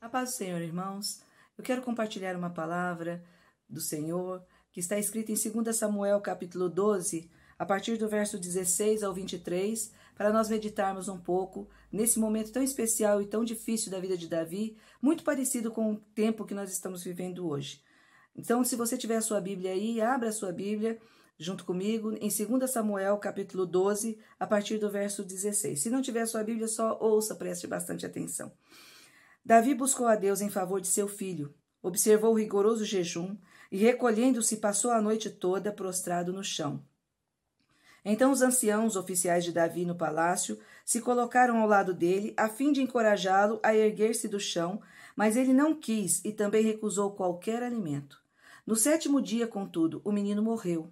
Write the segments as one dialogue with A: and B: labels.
A: A paz do Senhor, irmãos. Eu quero compartilhar uma palavra do Senhor que está escrita em 2 Samuel, capítulo 12, a partir do verso 16 ao 23, para nós meditarmos um pouco nesse momento tão especial e tão difícil da vida de Davi, muito parecido com o tempo que nós estamos vivendo hoje. Então, se você tiver a sua Bíblia aí, abra a sua Bíblia junto comigo em 2 Samuel, capítulo 12, a partir do verso 16. Se não tiver a sua Bíblia, só ouça, preste bastante atenção. Davi buscou a Deus em favor de seu filho, observou o rigoroso jejum e, recolhendo-se, passou a noite toda prostrado no chão. Então os anciãos oficiais de Davi no palácio se colocaram ao lado dele, a fim de encorajá-lo a erguer-se do chão, mas ele não quis e também recusou qualquer alimento. No sétimo dia, contudo, o menino morreu.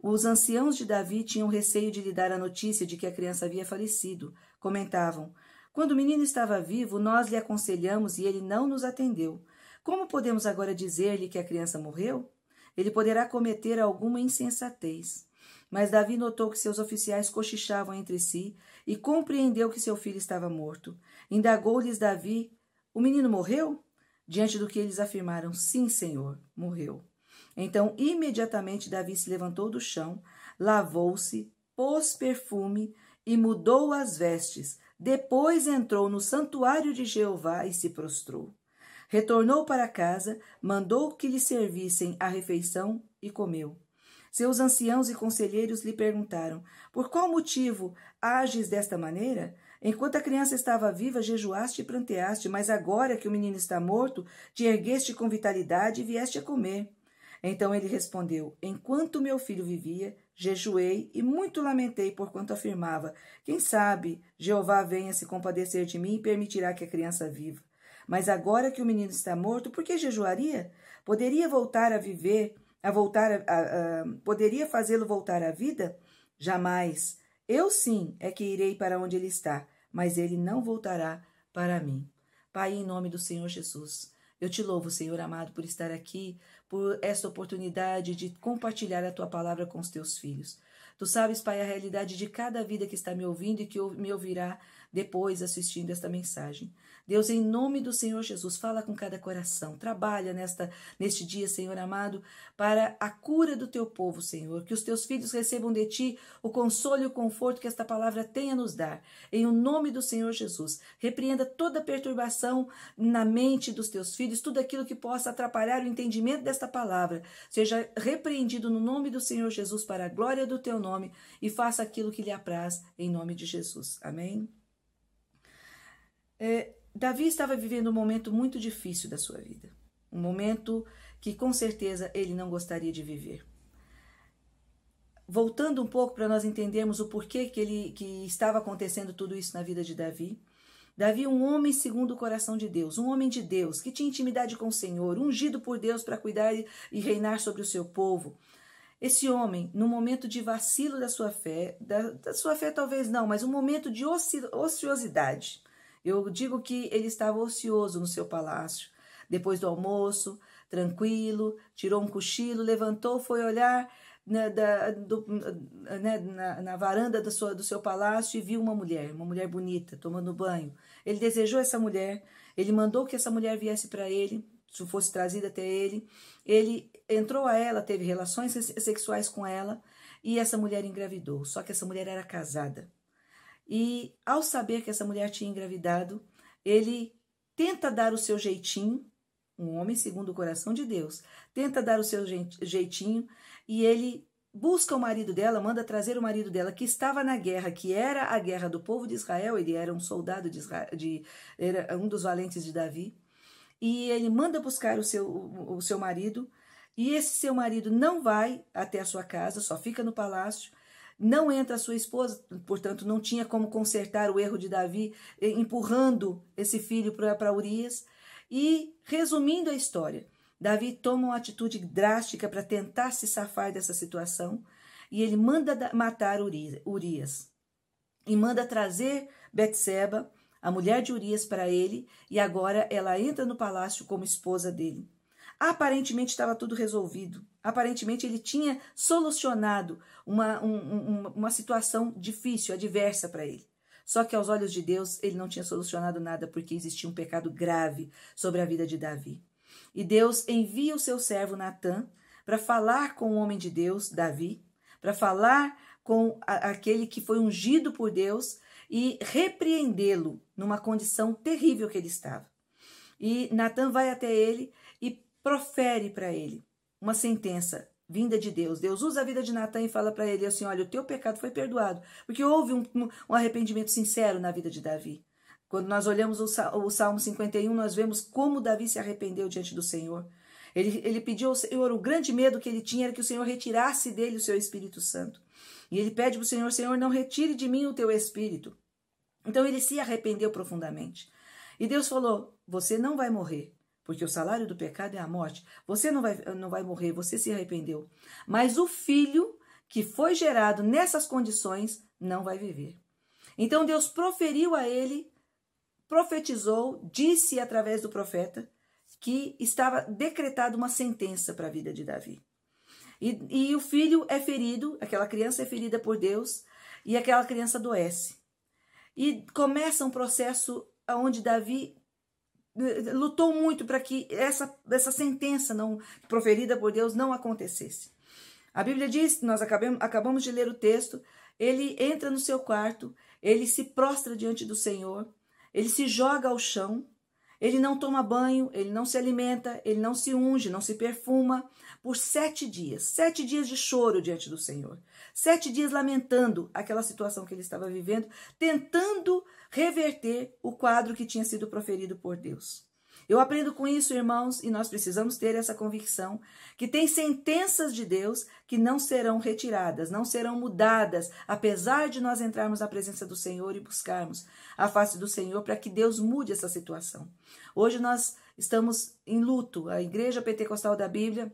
A: Os anciãos de Davi tinham receio de lhe dar a notícia de que a criança havia falecido. Comentavam: quando o menino estava vivo, nós lhe aconselhamos e ele não nos atendeu. Como podemos agora dizer-lhe que a criança morreu? Ele poderá cometer alguma insensatez. Mas Davi notou que seus oficiais cochichavam entre si e compreendeu que seu filho estava morto. Indagou-lhes Davi: O menino morreu? Diante do que eles afirmaram: Sim, senhor, morreu. Então, imediatamente, Davi se levantou do chão, lavou-se, pôs perfume e mudou as vestes depois entrou no santuário de Jeová e se prostrou. Retornou para casa, mandou que lhe servissem a refeição e comeu. Seus anciãos e conselheiros lhe perguntaram: Por qual motivo ages desta maneira? Enquanto a criança estava viva, jejuaste e pranteaste, mas agora que o menino está morto, te ergueste com vitalidade e vieste a comer. Então ele respondeu: Enquanto meu filho vivia, jejuei e muito lamentei por quanto afirmava: Quem sabe Jeová venha se compadecer de mim e permitirá que a criança viva. Mas agora que o menino está morto, por que jejuaria? Poderia voltar a viver, a voltar a, a, a poderia fazê-lo voltar à vida? Jamais. Eu sim é que irei para onde ele está, mas ele não voltará para mim. Pai, em nome do Senhor Jesus, eu te louvo, Senhor amado, por estar aqui, por esta oportunidade de compartilhar a tua palavra com os teus filhos. Tu sabes, Pai, a realidade de cada vida que está me ouvindo e que me ouvirá depois assistindo esta mensagem. Deus, em nome do Senhor Jesus, fala com cada coração. Trabalha nesta neste dia, Senhor amado, para a cura do teu povo, Senhor. Que os teus filhos recebam de ti o consolo e o conforto que esta palavra tem a nos dar. Em o nome do Senhor Jesus, repreenda toda perturbação na mente dos teus filhos, tudo aquilo que possa atrapalhar o entendimento desta palavra. Seja repreendido no nome do Senhor Jesus para a glória do teu nome e faça aquilo que lhe apraz em nome de Jesus. Amém. É, Davi estava vivendo um momento muito difícil da sua vida, um momento que com certeza ele não gostaria de viver. Voltando um pouco para nós entendermos o porquê que, ele, que estava acontecendo tudo isso na vida de Davi. Davi, um homem segundo o coração de Deus, um homem de Deus, que tinha intimidade com o Senhor, ungido por Deus para cuidar e reinar sobre o seu povo. Esse homem, no momento de vacilo da sua fé, da, da sua fé talvez não, mas um momento de ociosidade, eu digo que ele estava ocioso no seu palácio. Depois do almoço, tranquilo, tirou um cochilo, levantou, foi olhar na, da, do, né, na, na, varanda do seu, do seu palácio e viu uma mulher, uma mulher bonita, tomando banho. Ele desejou essa mulher, ele mandou que essa mulher viesse para ele, se fosse trazida até ele. Ele entrou a ela, teve relações sexuais com ela e essa mulher engravidou. Só que essa mulher era casada. E ao saber que essa mulher tinha engravidado, ele tenta dar o seu jeitinho, um homem segundo o coração de Deus, tenta dar o seu jeitinho e ele busca o marido dela, manda trazer o marido dela que estava na guerra, que era a guerra do povo de Israel, ele era um soldado de, Israel, de era um dos valentes de Davi, e ele manda buscar o seu, o seu marido, e esse seu marido não vai até a sua casa, só fica no palácio, não entra a sua esposa, portanto, não tinha como consertar o erro de Davi, eh, empurrando esse filho para Urias. E, resumindo a história, Davi toma uma atitude drástica para tentar se safar dessa situação e ele manda matar Urias. E manda trazer Betseba, a mulher de Urias, para ele, e agora ela entra no palácio como esposa dele. Aparentemente estava tudo resolvido. Aparentemente ele tinha solucionado uma, um, uma situação difícil, adversa para ele. Só que aos olhos de Deus, ele não tinha solucionado nada porque existia um pecado grave sobre a vida de Davi. E Deus envia o seu servo Natã para falar com o homem de Deus, Davi, para falar com a, aquele que foi ungido por Deus e repreendê-lo numa condição terrível que ele estava. E Natan vai até ele profere para ele uma sentença vinda de Deus. Deus usa a vida de Natan e fala para ele assim: olha, o teu pecado foi perdoado, porque houve um, um, arrependimento sincero na vida de Davi. Quando nós olhamos o, Salmo 51, nós vemos como Davi se arrependeu diante do Senhor. Ele, ele pediu ao Senhor, o grande medo que ele tinha era que o Senhor retirasse dele o seu Espírito Santo. E ele pede para o Senhor: Senhor, não retire de mim o teu Espírito. Então ele se arrependeu profundamente. E Deus falou: Você não vai morrer, porque o salário do pecado é a morte. Você não vai, não vai morrer, você se arrependeu. Mas o filho que foi gerado nessas condições não vai viver. Então Deus proferiu a ele, profetizou, disse através do profeta que estava decretada uma sentença para a vida de Davi. E, e o filho é ferido, aquela criança é ferida por Deus, e aquela criança adoece. E começa um processo onde Davi lutou muito para que essa, essa sentença não proferida por Deus não acontecesse. A Bíblia diz, nós acabamos, acabamos de ler o texto, ele entra no seu quarto, ele se prostra diante do Senhor, ele se joga ao chão, ele não toma banho, ele não se alimenta, ele não se unge, não se perfuma, por sete dias, sete dias de choro diante do Senhor, sete dias lamentando aquela situação que ele estava vivendo, tentando reverter o quadro que tinha sido proferido por Deus. Eu aprendo com isso, irmãos, e nós precisamos ter essa convicção que tem sentenças de Deus que não serão retiradas, não serão mudadas, apesar de nós entrarmos na presença do Senhor e buscarmos a face do Senhor para que Deus mude essa situação. Hoje nós estamos em luto. A Igreja Pentecostal da Bíblia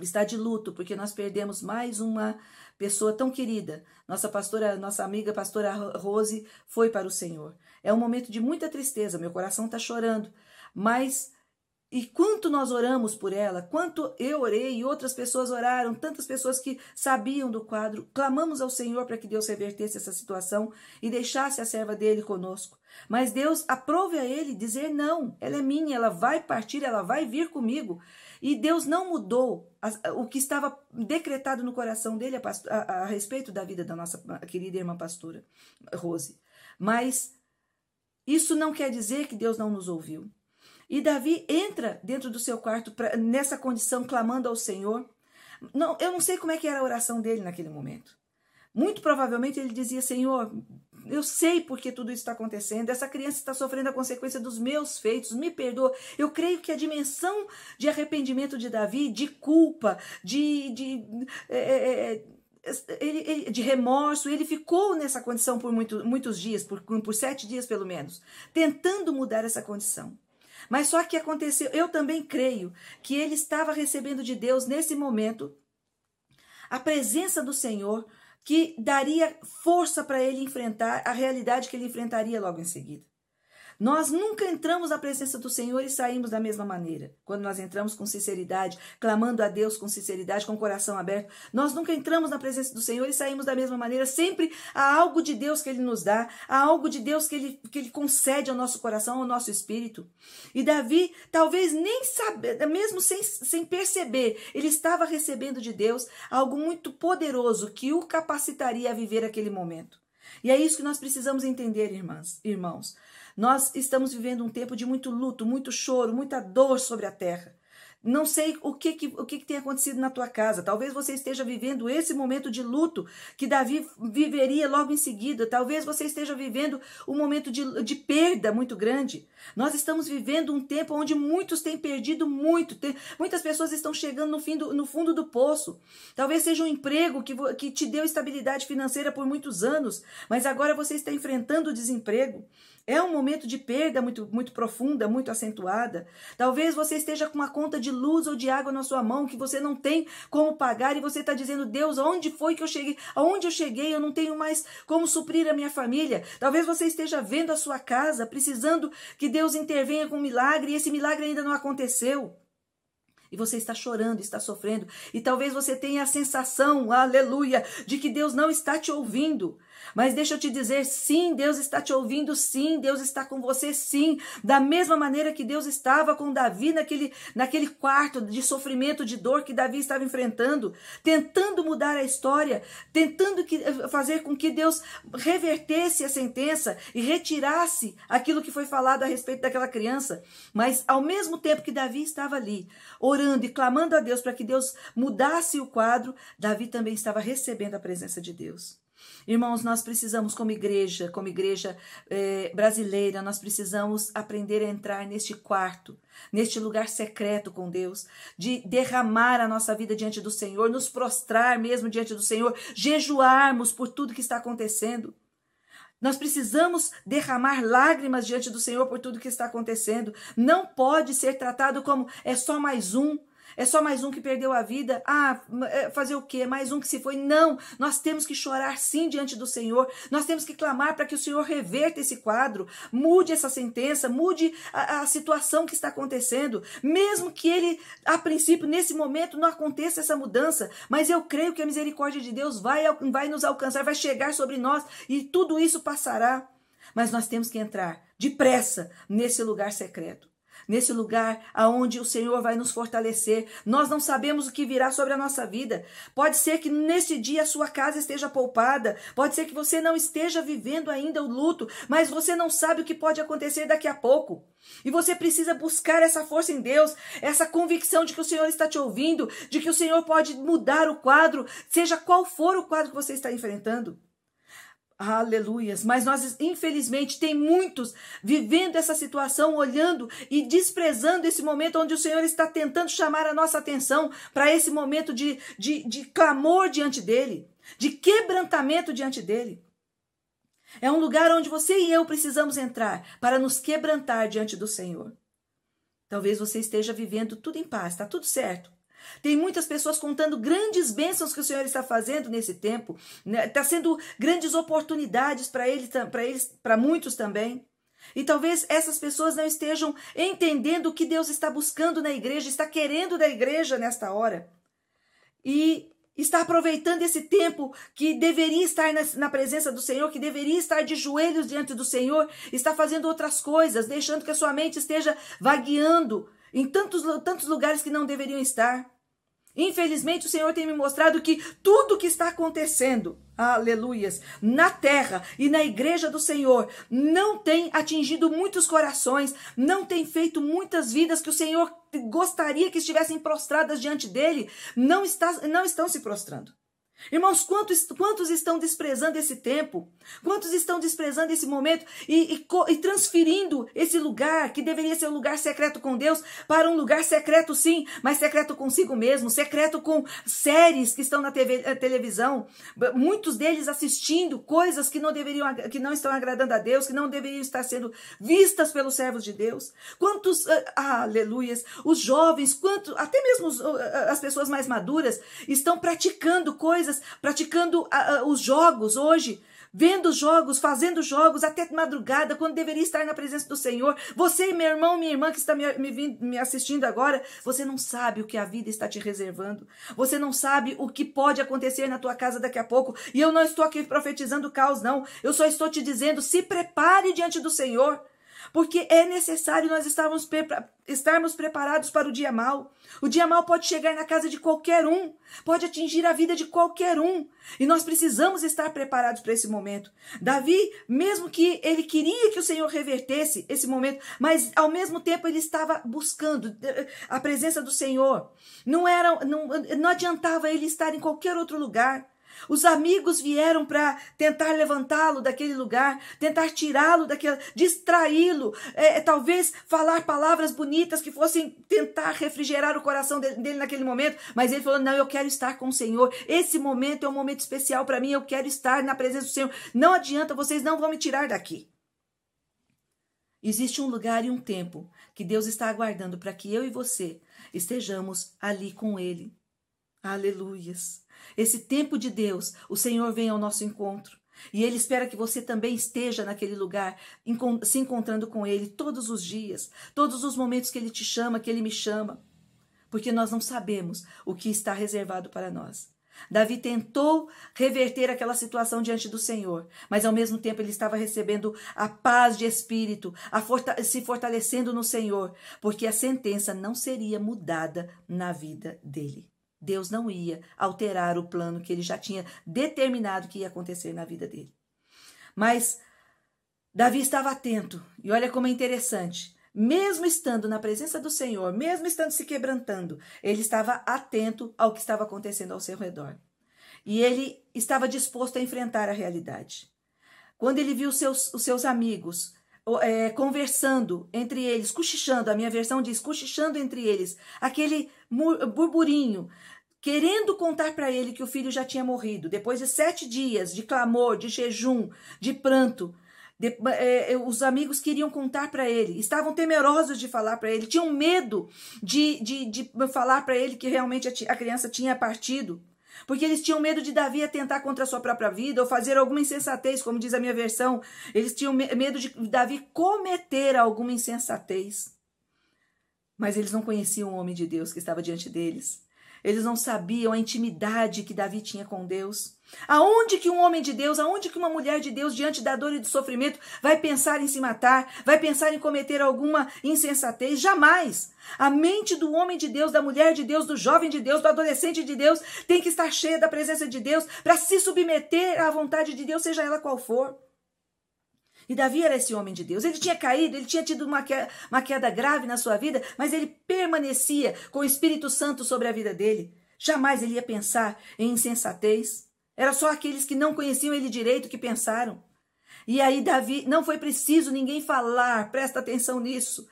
A: está de luto porque nós perdemos mais uma pessoa tão querida. Nossa pastora, nossa amiga pastora Rose foi para o Senhor. É um momento de muita tristeza, meu coração está chorando, mas e quanto nós oramos por ela, quanto eu orei e outras pessoas oraram, tantas pessoas que sabiam do quadro, clamamos ao Senhor para que Deus revertesse essa situação e deixasse a serva dele conosco. Mas Deus aprove a ele dizer: não, ela é minha, ela vai partir, ela vai vir comigo. E Deus não mudou o que estava decretado no coração dele a, a, a respeito da vida da nossa querida irmã pastora Rose. Mas isso não quer dizer que Deus não nos ouviu. E Davi entra dentro do seu quarto pra, nessa condição, clamando ao Senhor. Não, eu não sei como é que era a oração dele naquele momento. Muito provavelmente ele dizia: Senhor, eu sei porque tudo isso está acontecendo. Essa criança está sofrendo a consequência dos meus feitos. Me perdoa. Eu creio que a dimensão de arrependimento de Davi, de culpa, de, de, é, é, é ele, ele, de remorso, ele ficou nessa condição por muito, muitos dias, por, por sete dias pelo menos, tentando mudar essa condição. Mas só que aconteceu, eu também creio que ele estava recebendo de Deus nesse momento a presença do Senhor que daria força para ele enfrentar a realidade que ele enfrentaria logo em seguida. Nós nunca entramos na presença do Senhor e saímos da mesma maneira. Quando nós entramos com sinceridade, clamando a Deus com sinceridade, com o coração aberto, nós nunca entramos na presença do Senhor e saímos da mesma maneira. Sempre há algo de Deus que Ele nos dá, há algo de Deus que Ele, que ele concede ao nosso coração, ao nosso espírito. E Davi, talvez nem sabe, mesmo sem, sem perceber, ele estava recebendo de Deus algo muito poderoso que o capacitaria a viver aquele momento. E é isso que nós precisamos entender, irmãs, irmãos. Nós estamos vivendo um tempo de muito luto, muito choro, muita dor sobre a terra. Não sei o que, que, o que, que tem acontecido na tua casa. Talvez você esteja vivendo esse momento de luto que Davi viveria logo em seguida. Talvez você esteja vivendo um momento de, de perda muito grande. Nós estamos vivendo um tempo onde muitos têm perdido muito. Tem, muitas pessoas estão chegando no, fim do, no fundo do poço. Talvez seja um emprego que, que te deu estabilidade financeira por muitos anos, mas agora você está enfrentando o desemprego. É um momento de perda muito, muito profunda, muito acentuada. Talvez você esteja com uma conta de luz ou de água na sua mão que você não tem como pagar e você está dizendo, Deus, onde foi que eu cheguei? Aonde eu cheguei? Eu não tenho mais como suprir a minha família. Talvez você esteja vendo a sua casa, precisando que Deus intervenha com um milagre e esse milagre ainda não aconteceu. E você está chorando, está sofrendo. E talvez você tenha a sensação, aleluia, de que Deus não está te ouvindo. Mas deixa eu te dizer, sim, Deus está te ouvindo, sim, Deus está com você, sim. Da mesma maneira que Deus estava com Davi naquele, naquele quarto de sofrimento, de dor que Davi estava enfrentando, tentando mudar a história, tentando que, fazer com que Deus revertesse a sentença e retirasse aquilo que foi falado a respeito daquela criança. Mas ao mesmo tempo que Davi estava ali, orando e clamando a Deus para que Deus mudasse o quadro, Davi também estava recebendo a presença de Deus. Irmãos, nós precisamos, como igreja, como igreja eh, brasileira, nós precisamos aprender a entrar neste quarto, neste lugar secreto com Deus, de derramar a nossa vida diante do Senhor, nos prostrar mesmo diante do Senhor, jejuarmos por tudo que está acontecendo. Nós precisamos derramar lágrimas diante do Senhor por tudo que está acontecendo. Não pode ser tratado como é só mais um, é só mais um que perdeu a vida. Ah, é, fazer o quê? Mais um que se foi. Não, nós temos que chorar sim diante do Senhor. Nós temos que clamar para que o Senhor reverta esse quadro, mude essa sentença, mude a, a situação que está acontecendo. Mesmo que ele, a princípio, nesse momento, não aconteça essa mudança. Mas eu creio que a misericórdia de Deus vai, vai nos alcançar, vai chegar sobre nós e tudo isso passará. Mas nós temos que entrar depressa nesse lugar secreto nesse lugar aonde o Senhor vai nos fortalecer. Nós não sabemos o que virá sobre a nossa vida. Pode ser que nesse dia a sua casa esteja poupada, pode ser que você não esteja vivendo ainda o luto, mas você não sabe o que pode acontecer daqui a pouco. E você precisa buscar essa força em Deus, essa convicção de que o Senhor está te ouvindo, de que o Senhor pode mudar o quadro, seja qual for o quadro que você está enfrentando. Aleluias. Mas nós, infelizmente, tem muitos vivendo essa situação, olhando e desprezando esse momento onde o Senhor está tentando chamar a nossa atenção para esse momento de, de, de clamor diante dele, de quebrantamento diante dele. É um lugar onde você e eu precisamos entrar para nos quebrantar diante do Senhor. Talvez você esteja vivendo tudo em paz, está tudo certo. Tem muitas pessoas contando grandes bênçãos que o Senhor está fazendo nesse tempo. Né? Está sendo grandes oportunidades para ele, para eles, para muitos também. E talvez essas pessoas não estejam entendendo o que Deus está buscando na igreja, está querendo da igreja nesta hora. E está aproveitando esse tempo que deveria estar na, na, presença do Senhor, que deveria estar de joelhos diante do Senhor, está fazendo outras coisas, deixando que a sua mente esteja vagueando em tantos, tantos lugares que não deveriam estar. Infelizmente, o Senhor tem me mostrado que tudo que está acontecendo, aleluias, na terra e na igreja do Senhor, não tem atingido muitos corações, não tem feito muitas vidas que o Senhor gostaria que estivessem prostradas diante dele, não, está, não estão se prostrando. Irmãos, quantos, quantos estão desprezando esse tempo? Quantos estão desprezando esse momento e, e, e, transferindo esse lugar, que deveria ser um lugar secreto com Deus, para um lugar secreto, sim, mas secreto consigo mesmo, secreto com séries que estão na TV, eh, televisão, muitos deles assistindo coisas que não deveriam, que não estão agradando a Deus, que não deveriam estar sendo vistas pelos servos de Deus. Quantos, ah, aleluias, os jovens, quantos, até mesmo as pessoas mais maduras, estão praticando coisas coisas, praticando uh, uh, os jogos hoje, vendo jogos, fazendo jogos até madrugada, quando deveria estar na presença do Senhor. Você, meu irmão, minha irmã que está me, me, me, assistindo agora, você não sabe o que a vida está te reservando. Você não sabe o que pode acontecer na tua casa daqui a pouco. E eu não estou aqui profetizando caos, não. Eu só estou te dizendo: se prepare diante do Senhor porque é necessário nós estarmos, estarmos preparados para o dia mal. O dia mal pode chegar na casa de qualquer um, pode atingir a vida de qualquer um, e nós precisamos estar preparados para esse momento. Davi, mesmo que ele queria que o Senhor revertesse esse momento, mas ao mesmo tempo ele estava buscando eh, a presença do Senhor. Não era, não, não adiantava ele estar em qualquer outro lugar. Os amigos vieram para tentar levantá-lo daquele lugar, tentar tirá-lo daquele, distraí-lo, é, é, talvez falar palavras bonitas que fossem tentar refrigerar o coração dele, dele naquele momento. Mas ele falou: Não, eu quero estar com o Senhor. Esse momento é um momento especial para mim. Eu quero estar na presença do Senhor. Não adianta, vocês não vão me tirar daqui. Existe um lugar e um tempo que Deus está aguardando para que eu e você estejamos ali com Ele. Aleluias. Esse tempo de Deus, o Senhor vem ao nosso encontro. E Ele espera que você também esteja naquele lugar, se encontrando com Ele todos os dias, todos os momentos que Ele te chama, que Ele me chama. Porque nós não sabemos o que está reservado para nós. Davi tentou reverter aquela situação diante do Senhor, mas ao mesmo tempo ele estava recebendo a paz de espírito, forta se fortalecendo no Senhor, porque a sentença não seria mudada na vida dele. Deus não ia alterar o plano que ele já tinha determinado que ia acontecer na vida dele. Mas Davi estava atento, e olha como é interessante. Mesmo estando na presença do Senhor, mesmo estando se quebrantando, ele estava atento ao que estava acontecendo ao seu redor. E ele estava disposto a enfrentar a realidade. Quando ele viu seus, os seus amigos é, conversando entre eles, cochichando, a minha versão diz cochichando entre eles, aquele burburinho, querendo contar para ele que o filho já tinha morrido, depois de sete dias de clamor, de jejum, de pranto. De, é, os amigos queriam contar para ele, estavam temerosos de falar para ele, tinham medo de, de, de falar para ele que realmente a, a criança tinha partido. Porque eles tinham medo de Davi atentar contra a sua própria vida ou fazer alguma insensatez, como diz a minha versão. Eles tinham medo de Davi cometer alguma insensatez. Mas eles não conheciam o homem de Deus que estava diante deles. Eles não sabiam a intimidade que Davi tinha com Deus. Aonde que um homem de Deus, aonde que uma mulher de Deus, diante da dor e do sofrimento, vai pensar em se matar, vai pensar em cometer alguma insensatez? Jamais! A mente do homem de Deus, da mulher de Deus, do jovem de Deus, do adolescente de Deus, tem que estar cheia da presença de Deus para se submeter à vontade de Deus, seja ela qual for. E Davi era esse homem de Deus. Ele tinha caído, ele tinha tido uma queda, uma queda grave na sua vida, mas ele permanecia com o Espírito Santo sobre a vida dele. Jamais ele ia pensar em insensatez. Era só aqueles que não conheciam ele direito que pensaram. E aí, Davi, não foi preciso ninguém falar, presta atenção nisso.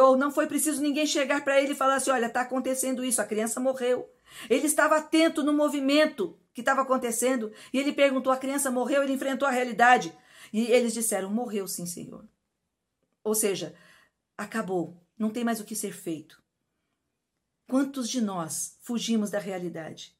A: ou não foi preciso ninguém chegar para ele e falar assim: olha, está acontecendo isso, a criança morreu. Ele estava atento no movimento que estava acontecendo e ele perguntou: a criança morreu? Ele enfrentou a realidade. E eles disseram: Morreu sim, Senhor. Ou seja, acabou, não tem mais o que ser feito. Quantos de nós fugimos da realidade?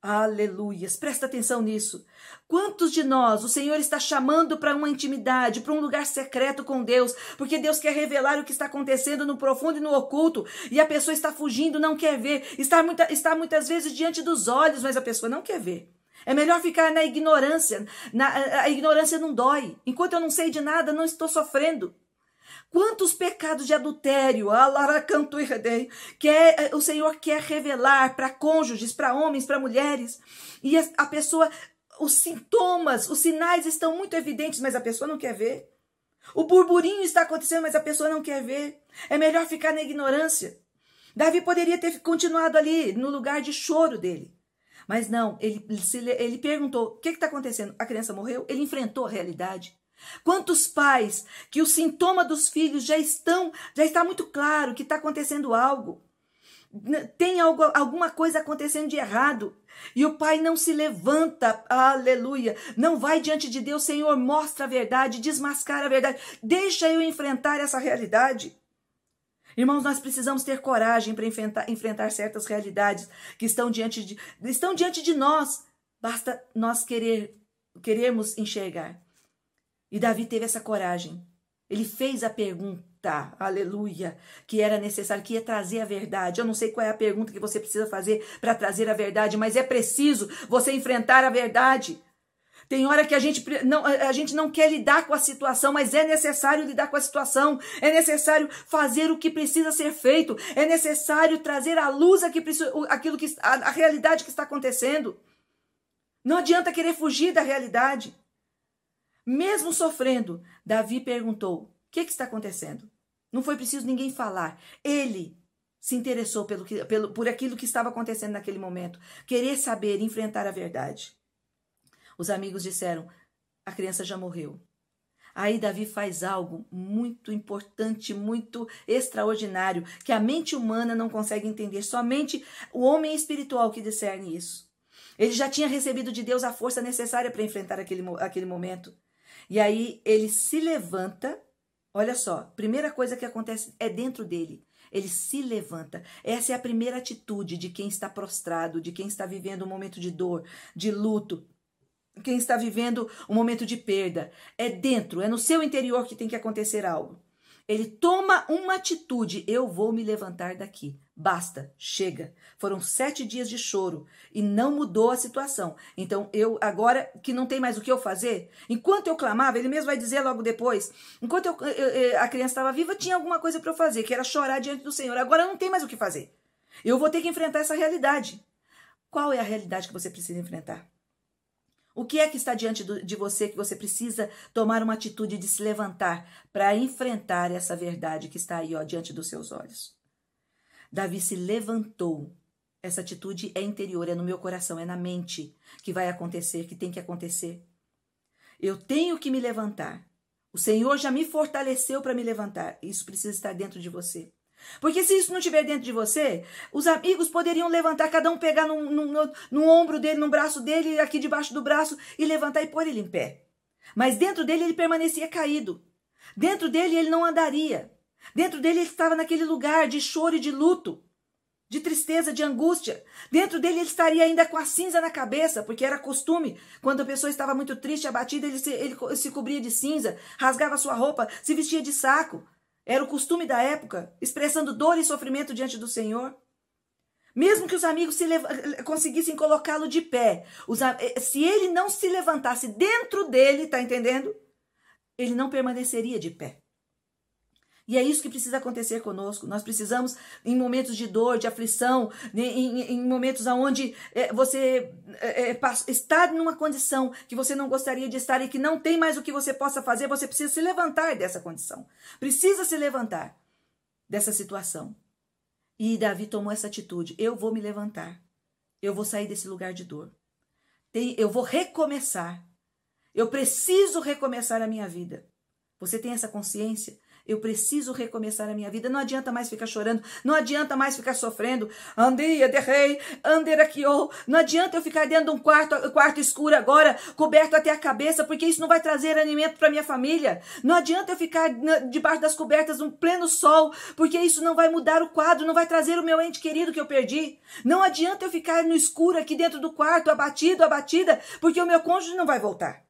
A: Aleluias, presta atenção nisso. Quantos de nós o Senhor está chamando para uma intimidade, para um lugar secreto com Deus, porque Deus quer revelar o que está acontecendo no profundo e no oculto, e a pessoa está fugindo, não quer ver, está, muita, está muitas vezes diante dos olhos, mas a pessoa não quer ver. É melhor ficar na ignorância. Na, a ignorância não dói. Enquanto eu não sei de nada, não estou sofrendo. Quantos pecados de adultério, que é, o Senhor quer revelar para cônjuges, para homens, para mulheres, e a, a pessoa, os sintomas, os sinais estão muito evidentes, mas a pessoa não quer ver. O burburinho está acontecendo, mas a pessoa não quer ver. É melhor ficar na ignorância. Davi poderia ter continuado ali no lugar de choro dele. Mas não, ele, ele perguntou: o que está acontecendo? A criança morreu? Ele enfrentou a realidade. Quantos pais que o sintoma dos filhos já estão, já está muito claro que está acontecendo algo. Tem algo, alguma coisa acontecendo de errado. E o pai não se levanta, aleluia. Não vai diante de Deus, Senhor, mostra a verdade, desmascara a verdade. Deixa eu enfrentar essa realidade. Irmãos, nós precisamos ter coragem para enfrentar, enfrentar certas realidades que estão diante de, estão diante de nós. Basta nós querer, queremos enxergar. E Davi teve essa coragem. Ele fez a pergunta, aleluia, que era necessário, que ia trazer a verdade. Eu não sei qual é a pergunta que você precisa fazer para trazer a verdade, mas é preciso você enfrentar a verdade. Tem hora que a gente não, a gente não quer lidar com a situação, mas é necessário lidar com a situação. É necessário fazer o que precisa ser feito. É necessário trazer à luz aquilo que, a, a realidade que está acontecendo. Não adianta querer fugir da realidade. Mesmo sofrendo, Davi perguntou: o que, que está acontecendo? Não foi preciso ninguém falar. Ele se interessou pelo, pelo, por aquilo que estava acontecendo naquele momento. Querer saber, enfrentar a verdade. Os amigos disseram: a criança já morreu. Aí Davi faz algo muito importante, muito extraordinário, que a mente humana não consegue entender, somente o homem espiritual que discerne isso. Ele já tinha recebido de Deus a força necessária para enfrentar aquele, aquele momento. E aí ele se levanta. Olha só, primeira coisa que acontece é dentro dele. Ele se levanta. Essa é a primeira atitude de quem está prostrado, de quem está vivendo um momento de dor, de luto, quem está vivendo um momento de perda. É dentro, é no seu interior que tem que acontecer algo. Ele toma uma atitude: eu vou me levantar daqui. Basta, chega. Foram sete dias de choro e não mudou a situação. Então, eu agora que não tem mais o que eu fazer, enquanto eu clamava, ele mesmo vai dizer logo depois, enquanto eu, eu, a criança estava viva, tinha alguma coisa para eu fazer, que era chorar diante do Senhor. Agora não tem mais o que fazer. Eu vou ter que enfrentar essa realidade. Qual é a realidade que você precisa enfrentar? O que é que está diante de você que você precisa tomar uma atitude de se levantar para enfrentar essa verdade que está aí ó, diante dos seus olhos? Davi se levantou. Essa atitude é interior, é no meu coração, é na mente que vai acontecer, que tem que acontecer. Eu tenho que me levantar. O Senhor já me fortaleceu para me levantar. Isso precisa estar dentro de você. Porque se isso não estiver dentro de você, os amigos poderiam levantar, cada um pegar no, no, no, ombro dele, no braço dele, aqui debaixo do braço, e levantar e pôr ele em pé. Mas dentro dele ele permanecia caído. Dentro dele ele não andaria. Dentro dele ele estava naquele lugar de choro e de luto, de tristeza, de angústia. Dentro dele ele estaria ainda com a cinza na cabeça, porque era costume. Quando a pessoa estava muito triste, abatida, ele se, ele se cobria de cinza, rasgava sua roupa, se vestia de saco. Era o costume da época, expressando dor e sofrimento diante do Senhor. Mesmo que os amigos conseguissem colocá-lo de pé, os, eh, se ele não se levantasse dentro dele, tá entendendo? Ele não permaneceria de pé. E é isso que precisa acontecer conosco. Nós precisamos, em momentos de dor, de aflição, em, em momentos onde é, você é, é, está numa condição que você não gostaria de estar e que não tem mais o que você possa fazer, você precisa se levantar dessa condição. Precisa se levantar dessa situação. E Davi tomou essa atitude: eu vou me levantar. Eu vou sair desse lugar de dor. Eu vou recomeçar. Eu preciso recomeçar a minha vida. Você tem essa consciência? Eu preciso recomeçar a minha vida. Não adianta mais ficar chorando. Não adianta mais ficar sofrendo. Andei, derrei, anderaquiou. Não adianta eu ficar dentro de um quarto, quarto escuro agora, coberto até a cabeça, porque isso não vai trazer alimento para minha família. Não adianta eu ficar debaixo das cobertas no pleno sol, porque isso não vai mudar o quadro, não vai trazer o meu ente querido que eu perdi. Não adianta eu ficar no escuro aqui dentro do quarto, abatido, abatida, porque o meu cônjuge não vai voltar.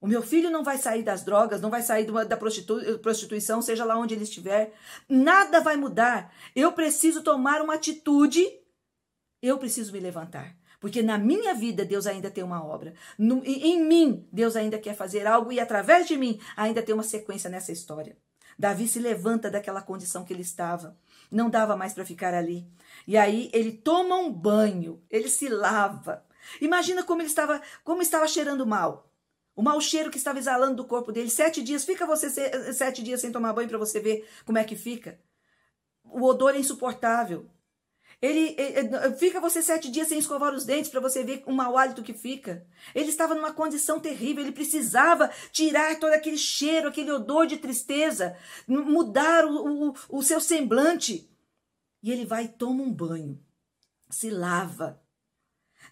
A: O meu filho não vai sair das drogas, não vai sair da prostituição, seja lá onde ele estiver. Nada vai mudar. Eu preciso tomar uma atitude. Eu preciso me levantar. Porque na minha vida Deus ainda tem uma obra. No, em mim, Deus ainda quer fazer algo e através de mim ainda tem uma sequência nessa história. Davi se levanta daquela condição que ele estava. Não dava mais para ficar ali. E aí ele toma um banho, ele se lava. Imagina como ele estava, como estava cheirando mal. O mau cheiro que estava exalando do corpo dele. Sete dias. Fica você sete dias sem tomar banho para você ver como é que fica. O odor é insuportável. Ele, ele, fica você sete dias sem escovar os dentes para você ver o mau hálito que fica. Ele estava numa condição terrível. Ele precisava tirar todo aquele cheiro, aquele odor de tristeza, mudar o, o, o seu semblante. E ele vai e toma um banho, se lava.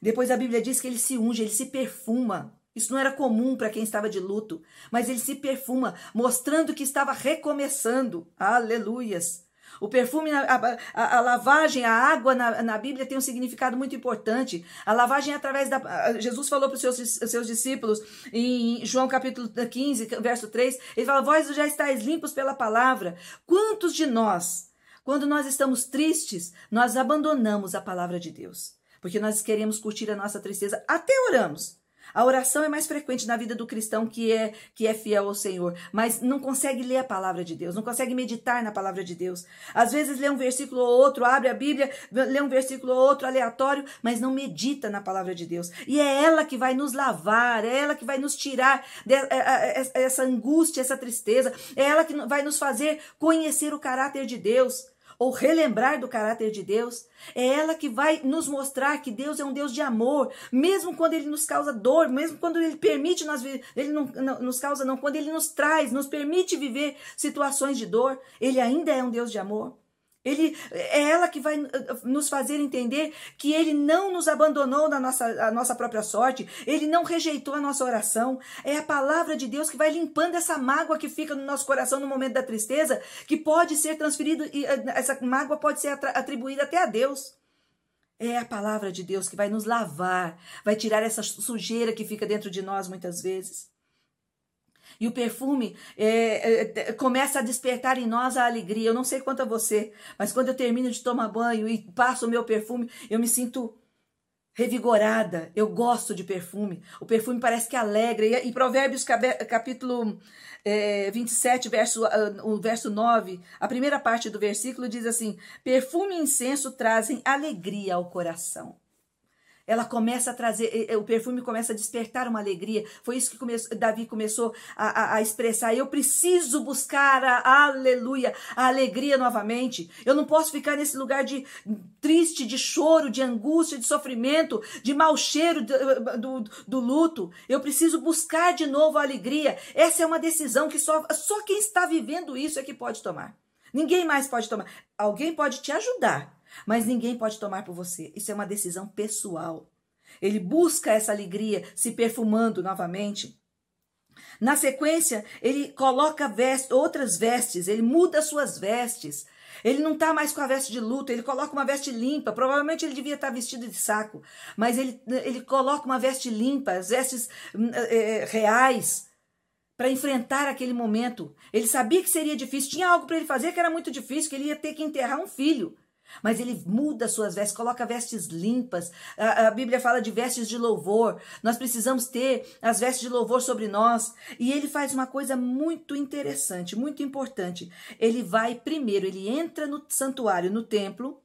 A: Depois a Bíblia diz que ele se unge, ele se perfuma. Isso não era comum para quem estava de luto, mas ele se perfuma, mostrando que estava recomeçando. Aleluias! O perfume, a, a, a, lavagem, a água na, na Bíblia tem um significado muito importante. A lavagem é através da. Jesus falou para os seus, seus discípulos em João capítulo 15, verso 3, ele fala: Vós já estáis limpos pela palavra. Quantos de nós, quando nós estamos tristes, nós abandonamos a palavra de Deus? Porque nós queremos curtir a nossa tristeza, até oramos. A oração é mais frequente na vida do cristão que é que é fiel ao Senhor, mas não consegue ler a palavra de Deus, não consegue meditar na palavra de Deus. Às vezes lê um versículo ou outro, abre a Bíblia, lê um versículo ou outro aleatório, mas não medita na palavra de Deus. E é ela que vai nos lavar, é ela que vai nos tirar dessa angústia, essa tristeza, é ela que vai nos fazer conhecer o caráter de Deus ou relembrar do caráter de Deus, é ela que vai nos mostrar que Deus é um Deus de amor, mesmo quando ele nos causa dor, mesmo quando ele permite nós ele não, não, nos causa não, quando ele nos traz, nos permite viver situações de dor, ele ainda é um Deus de amor. Ele, é ela que vai eh, nos fazer entender que ele não nos abandonou na nossa, a nossa própria sorte, ele não rejeitou a nossa oração. É a palavra de Deus que vai limpando essa mágoa que fica no nosso coração no momento da tristeza, que pode ser transferido, e eh, essa mágoa pode ser atribuída até a Deus. É a palavra de Deus que vai nos lavar, vai tirar essa sujeira que fica dentro de nós muitas vezes. E o perfume é, é, começa a despertar em nós a alegria. Eu não sei quanto a você, mas quando eu termino de tomar banho e passo o meu perfume, eu me sinto revigorada. Eu gosto de perfume. O perfume parece que alegra. E, e Provérbios capítulo é, 27, verso, uh, o verso 9, a primeira parte do versículo diz assim: Perfume e incenso trazem alegria ao coração ela começa a trazer, o perfume começa a despertar uma alegria. Foi isso que Davi começou a, a, a expressar. Eu preciso buscar a aleluia, a alegria novamente. Eu não posso ficar nesse lugar de triste, de choro, de angústia, de sofrimento, de mau cheiro do, do, do luto. Eu preciso buscar de novo a alegria. Essa é uma decisão que só, só quem está vivendo isso é que pode tomar. Ninguém mais pode tomar. Alguém pode te ajudar, mas ninguém pode tomar por você. Isso é uma decisão pessoal. Ele busca essa alegria se perfumando novamente. Na sequência, ele coloca veste, outras vestes, ele muda suas vestes. Ele não está mais com a veste de luto, ele coloca uma veste limpa. Provavelmente ele devia estar tá vestido de saco, mas ele, ele coloca uma veste limpa, as vestes é, reais, para enfrentar aquele momento. Ele sabia que seria difícil, tinha algo para ele fazer que era muito difícil, que ele ia ter que enterrar um filho. Mas ele muda suas vestes, coloca vestes limpas. A, a, Bíblia fala de vestes de louvor. Nós precisamos ter as vestes de louvor sobre nós. E ele faz uma coisa muito interessante, muito importante. Ele vai primeiro, ele entra no santuário, no templo,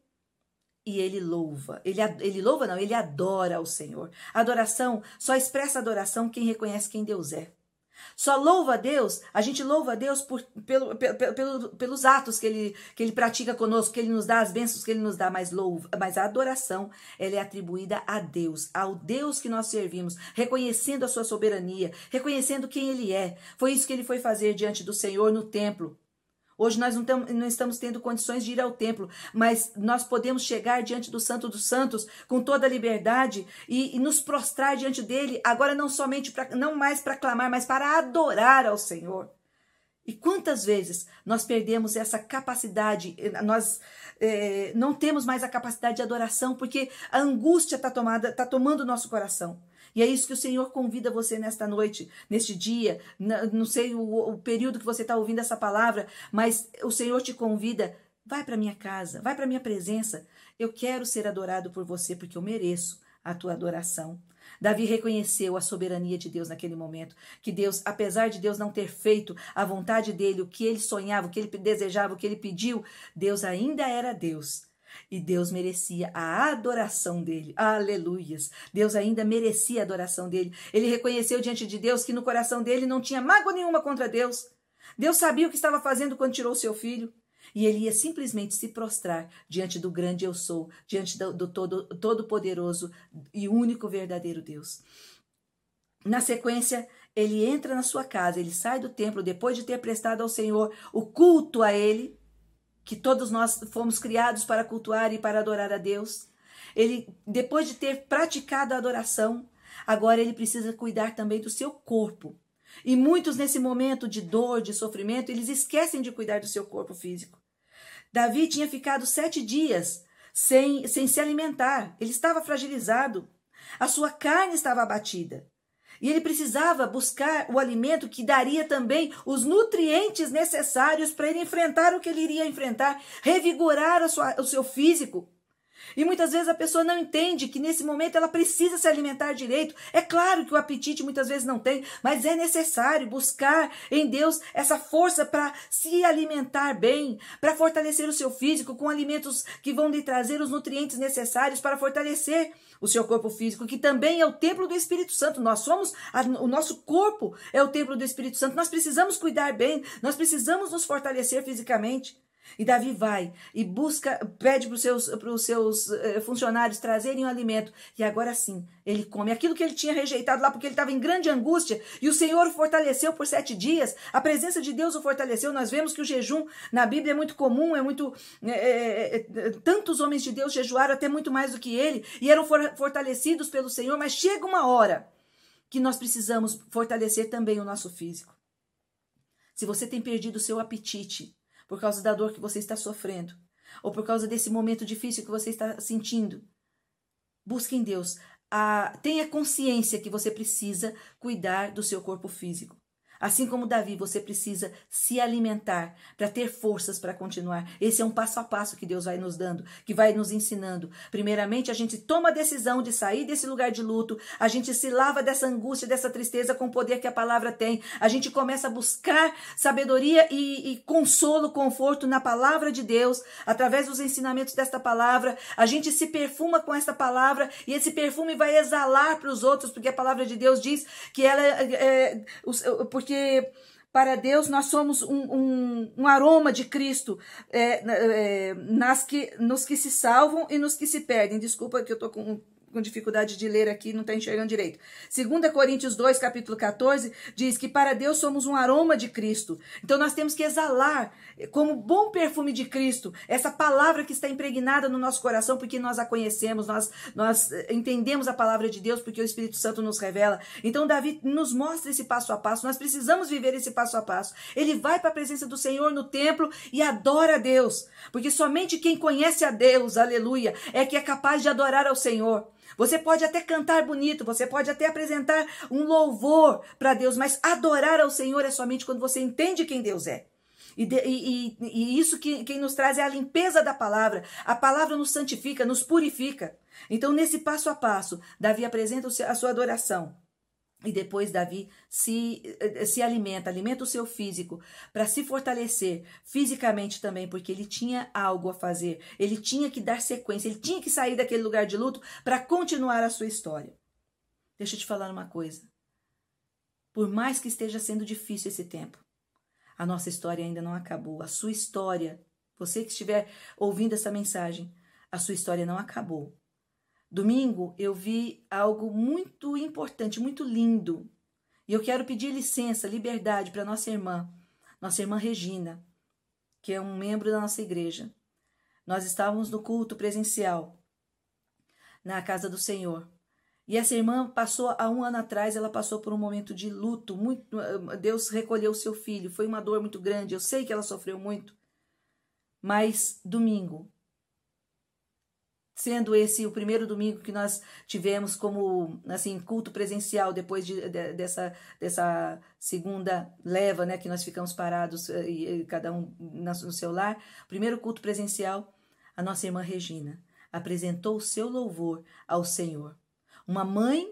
A: e ele louva. Ele, ele louva, não, ele adora ao Senhor. adoração só expressa adoração quem reconhece quem Deus é. Só louva a Deus, a gente louva a Deus por, pelo, pelo, pelo, pelos atos que ele, que ele pratica conosco, que ele nos dá, as bênçãos que ele nos dá, mas, louva, mas a adoração ela é atribuída a Deus, ao Deus que nós servimos, reconhecendo a sua soberania, reconhecendo quem ele é. Foi isso que ele foi fazer diante do Senhor no templo. Hoje nós não, tamo, não, estamos tendo condições de ir ao templo, mas nós podemos chegar diante do Santo dos Santos com toda a liberdade e, e nos prostrar diante dele, agora não somente para não mais para clamar, mas para adorar ao Senhor. E quantas vezes nós perdemos essa capacidade, nós é, não temos mais a capacidade de adoração, porque a angústia está está tomando o nosso coração. E é isso que o Senhor convida você nesta noite, neste dia. Não sei o, o período que você está ouvindo essa palavra, mas o Senhor te convida. Vai para minha casa, vai para minha presença. Eu quero ser adorado por você porque eu mereço a tua adoração. Davi reconheceu a soberania de Deus naquele momento, que Deus, apesar de Deus não ter feito a vontade dele, o que ele sonhava, o que ele desejava, o que ele pediu, Deus ainda era Deus e Deus merecia a adoração dele. Aleluias. Deus ainda merecia a adoração dele. Ele reconheceu diante de Deus que no coração dele não tinha mágoa nenhuma contra Deus. Deus sabia o que estava fazendo quando tirou seu filho. E ele ia simplesmente se prostrar diante do grande eu sou, diante do, do todo, todo-poderoso e único verdadeiro Deus. Na sequência, ele entra na sua casa, ele sai do templo depois de ter prestado ao Senhor o culto a ele, que todos nós fomos criados para cultuar e para adorar a Deus. Ele, depois de ter praticado a adoração, agora ele precisa cuidar também do seu corpo. E muitos nesse momento de dor, de sofrimento, eles esquecem de cuidar do seu corpo físico. Davi tinha ficado sete dias sem, sem se alimentar. Ele estava fragilizado. A sua carne estava abatida. E ele precisava buscar o alimento que daria também os nutrientes necessários para ele enfrentar o que ele iria enfrentar, revigorar sua, o seu físico. E muitas vezes a pessoa não entende que nesse momento ela precisa se alimentar direito. É claro que o apetite muitas vezes não tem, mas é necessário buscar em Deus essa força para se alimentar bem, para fortalecer o seu físico com alimentos que vão lhe trazer os nutrientes necessários para fortalecer o seu corpo físico, que também é o templo do Espírito Santo. Nós somos, a, o nosso corpo é o templo do Espírito Santo. Nós precisamos cuidar bem, nós precisamos nos fortalecer fisicamente. E Davi vai e busca, pede para os seus, pros seus uh, funcionários trazerem o alimento. E agora sim, ele come aquilo que ele tinha rejeitado lá porque ele estava em grande angústia. E o Senhor o fortaleceu por sete dias. A presença de Deus o fortaleceu. Nós vemos que o jejum na Bíblia é muito comum, é muito. É, é, é, tantos homens de Deus jejuaram até muito mais do que ele e eram for, fortalecidos pelo Senhor. Mas chega uma hora que nós precisamos fortalecer também o nosso físico. Se você tem perdido o seu apetite, por causa da dor que você está sofrendo, ou por causa desse momento difícil que você está sentindo. Busque em Deus. tenha consciência que você precisa cuidar do seu corpo físico. Assim como Davi, você precisa se alimentar para ter forças para continuar. Esse é um passo a passo que Deus vai nos dando, que vai nos ensinando. Primeiramente, a gente toma a decisão de sair desse lugar de luto, a gente se lava dessa angústia, dessa tristeza com o poder que a palavra tem. A gente começa a buscar sabedoria e, e consolo, conforto na palavra de Deus, através dos ensinamentos desta palavra. A gente se perfuma com essa palavra e esse perfume vai exalar para os outros, porque a palavra de Deus diz que ela é, é porque porque para Deus nós somos um, um, um aroma de Cristo é, é, nas que, nos que se salvam e nos que se perdem. Desculpa que eu estou com com dificuldade de ler aqui, não está enxergando direito. 2 Coríntios 2, capítulo 14, diz que para Deus somos um aroma de Cristo. Então nós temos que exalar, como bom perfume de Cristo, essa palavra que está impregnada no nosso coração, porque nós a conhecemos, nós, nós eh, entendemos a palavra de Deus, porque o Espírito Santo nos revela. Então Davi nos mostra esse passo a passo, nós precisamos viver esse passo a passo. Ele vai para a presença do Senhor no templo e adora a Deus, porque somente quem conhece a Deus, aleluia, é que é capaz de adorar ao Senhor. Você pode até cantar bonito, você pode até apresentar um louvor para Deus, mas adorar ao Senhor é somente quando você entende quem Deus é. E, de, e, e, isso que quem nos traz é a limpeza da palavra. A palavra nos santifica, nos purifica. Então, nesse passo a passo, Davi apresenta a sua adoração. E depois Davi se, eh, se alimenta, alimenta o seu físico para se fortalecer fisicamente também, porque ele tinha algo a fazer, ele tinha que dar sequência, ele tinha que sair daquele lugar de luto para continuar a sua história. Deixa eu te falar uma coisa. Por mais que esteja sendo difícil esse tempo, a nossa história ainda não acabou. A sua história, você que estiver ouvindo essa mensagem, a sua história não acabou. Domingo eu vi algo muito importante, muito lindo. E eu quero pedir licença, liberdade para nossa irmã, nossa irmã Regina, que é um membro da nossa igreja. Nós estávamos no culto presencial na casa do Senhor. E essa irmã passou há um ano atrás, ela passou por um momento de luto. Muito, Deus recolheu seu filho. Foi uma dor muito grande. Eu sei que ela sofreu muito. Mas domingo, sendo esse o primeiro domingo que nós tivemos como assim culto presencial depois de, de, dessa dessa segunda leva né que nós ficamos parados eh, e, e cada um no seu lar. Primeiro culto presencial a nossa irmã Regina apresentou o seu louvor ao Senhor. Uma mãe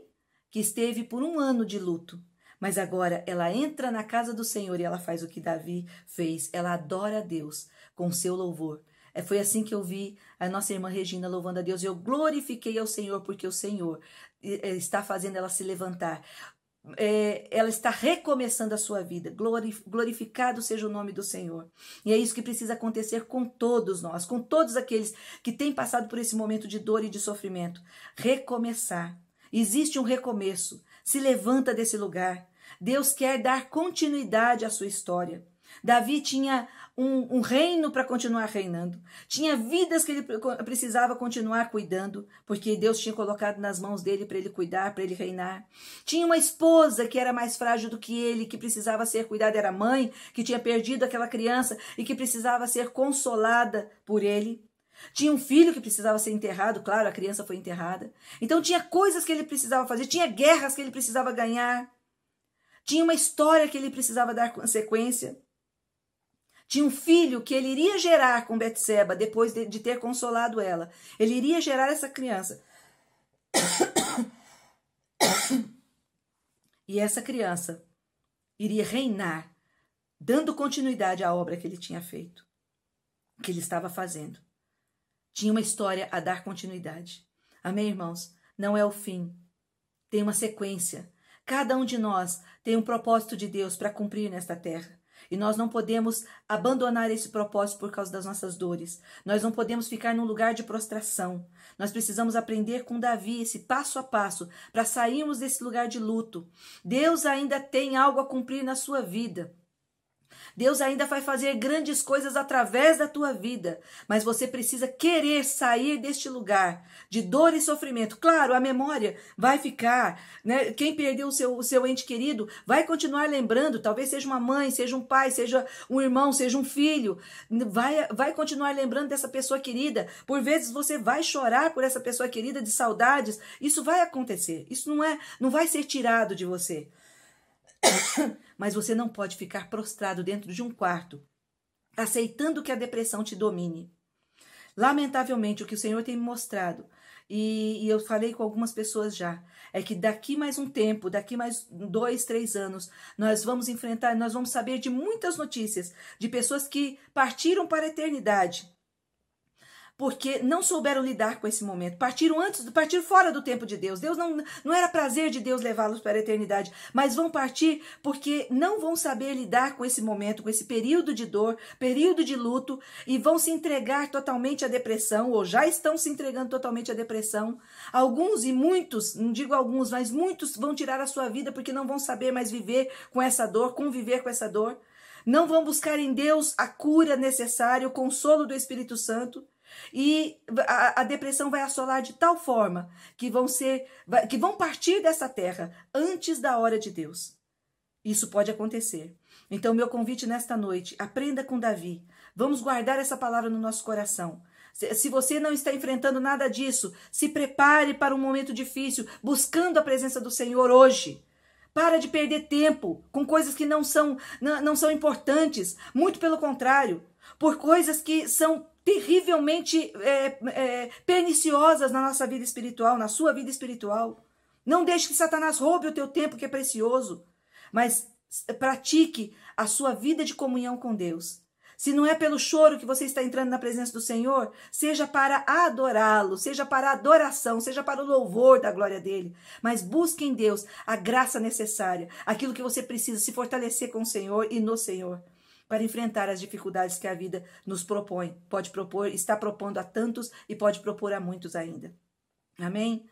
A: que esteve por um ano de luto mas agora ela entra na casa do Senhor e ela faz o que Davi fez. Ela adora a Deus com seu louvor foi assim que eu vi a nossa irmã Regina louvando a Deus. Eu glorifiquei ao Senhor, porque o Senhor é, está fazendo ela se levantar. É, ela está recomeçando a sua vida. Glorificado seja o nome do Senhor. E é isso que precisa acontecer com todos nós, com todos aqueles que têm passado por esse momento de dor e de sofrimento. Recomeçar. Existe um recomeço. Se levanta desse lugar. Deus quer dar continuidade à sua história. Davi tinha um, um reino para continuar reinando, tinha vidas que ele precisava continuar cuidando, porque Deus tinha colocado nas mãos dele para ele cuidar, para ele reinar. Tinha uma esposa que era mais frágil do que ele, que precisava ser cuidada, era mãe que tinha perdido aquela criança e que precisava ser consolada por ele. Tinha um filho que precisava ser enterrado, claro, a criança foi enterrada. Então tinha coisas que ele precisava fazer, tinha guerras que ele precisava ganhar. Tinha uma história que ele precisava dar sequência. Tinha um filho que ele iria gerar com Betseba depois de, de ter consolado ela. Ele iria gerar essa criança. E essa criança iria reinar, dando continuidade à obra que ele tinha feito, que ele estava fazendo. Tinha uma história a dar continuidade. Amém, irmãos? Não é o fim. Tem uma sequência. Cada um de nós tem um propósito de Deus para cumprir nesta terra. E nós não podemos abandonar esse propósito por causa das nossas dores. Nós não podemos ficar num lugar de prostração. Nós precisamos aprender com Davi esse passo a passo para sairmos desse lugar de luto. Deus ainda tem algo a cumprir na sua vida. Deus ainda vai fazer grandes coisas através da tua vida, mas você precisa querer sair deste lugar de dor e sofrimento. Claro, a memória vai ficar, né? Quem perdeu o seu, o seu ente querido vai continuar lembrando, talvez seja uma mãe, seja um pai, seja um irmão, seja um filho, vai, vai continuar lembrando dessa pessoa querida. Por vezes você vai chorar por essa pessoa querida de saudades. Isso vai acontecer. Isso não é, não vai ser tirado de você. mas você não pode ficar prostrado dentro de um quarto, aceitando que a depressão te domine. Lamentavelmente, o que o Senhor tem me mostrado, e, e, eu falei com algumas pessoas já, é que daqui mais um tempo, daqui mais dois, três anos, nós vamos enfrentar, nós vamos saber de muitas notícias de pessoas que partiram para a eternidade porque não souberam lidar com esse momento. Partiram antes, partiram fora do tempo de Deus. Deus não, não era prazer de Deus levá-los para a eternidade, mas vão partir porque não vão saber lidar com esse momento, com esse período de dor, período de luto e vão se entregar totalmente à depressão ou já estão se entregando totalmente à depressão. Alguns e muitos, não digo alguns, mas muitos vão tirar a sua vida porque não vão saber mais viver com essa dor, conviver com essa dor. Não vão buscar em Deus a cura necessária, o consolo do Espírito Santo. E a, a, depressão vai assolar de tal forma que vão ser, que vão partir dessa terra antes da hora de Deus. Isso pode acontecer. Então, meu convite nesta noite, aprenda com Davi. Vamos guardar essa palavra no nosso coração. Se você não está enfrentando nada disso, se prepare para um momento difícil, buscando a presença do Senhor hoje. Para de perder tempo com coisas que não são, não, não são importantes. Muito pelo contrário, por coisas que são terrivelmente é, é, perniciosas na nossa vida espiritual, na sua vida espiritual. Não deixe que Satanás roube o teu tempo que é precioso, mas pratique a sua vida de comunhão com Deus. Se não é pelo choro que você está entrando na presença do Senhor, seja para adorá-lo, seja para adoração, seja para o louvor da glória dele. Mas busque em Deus a graça necessária, aquilo que você precisa se fortalecer com o Senhor e no Senhor para enfrentar as dificuldades que a vida nos propõe. Pode propor, está propondo a tantos e pode propor a muitos ainda. Amém?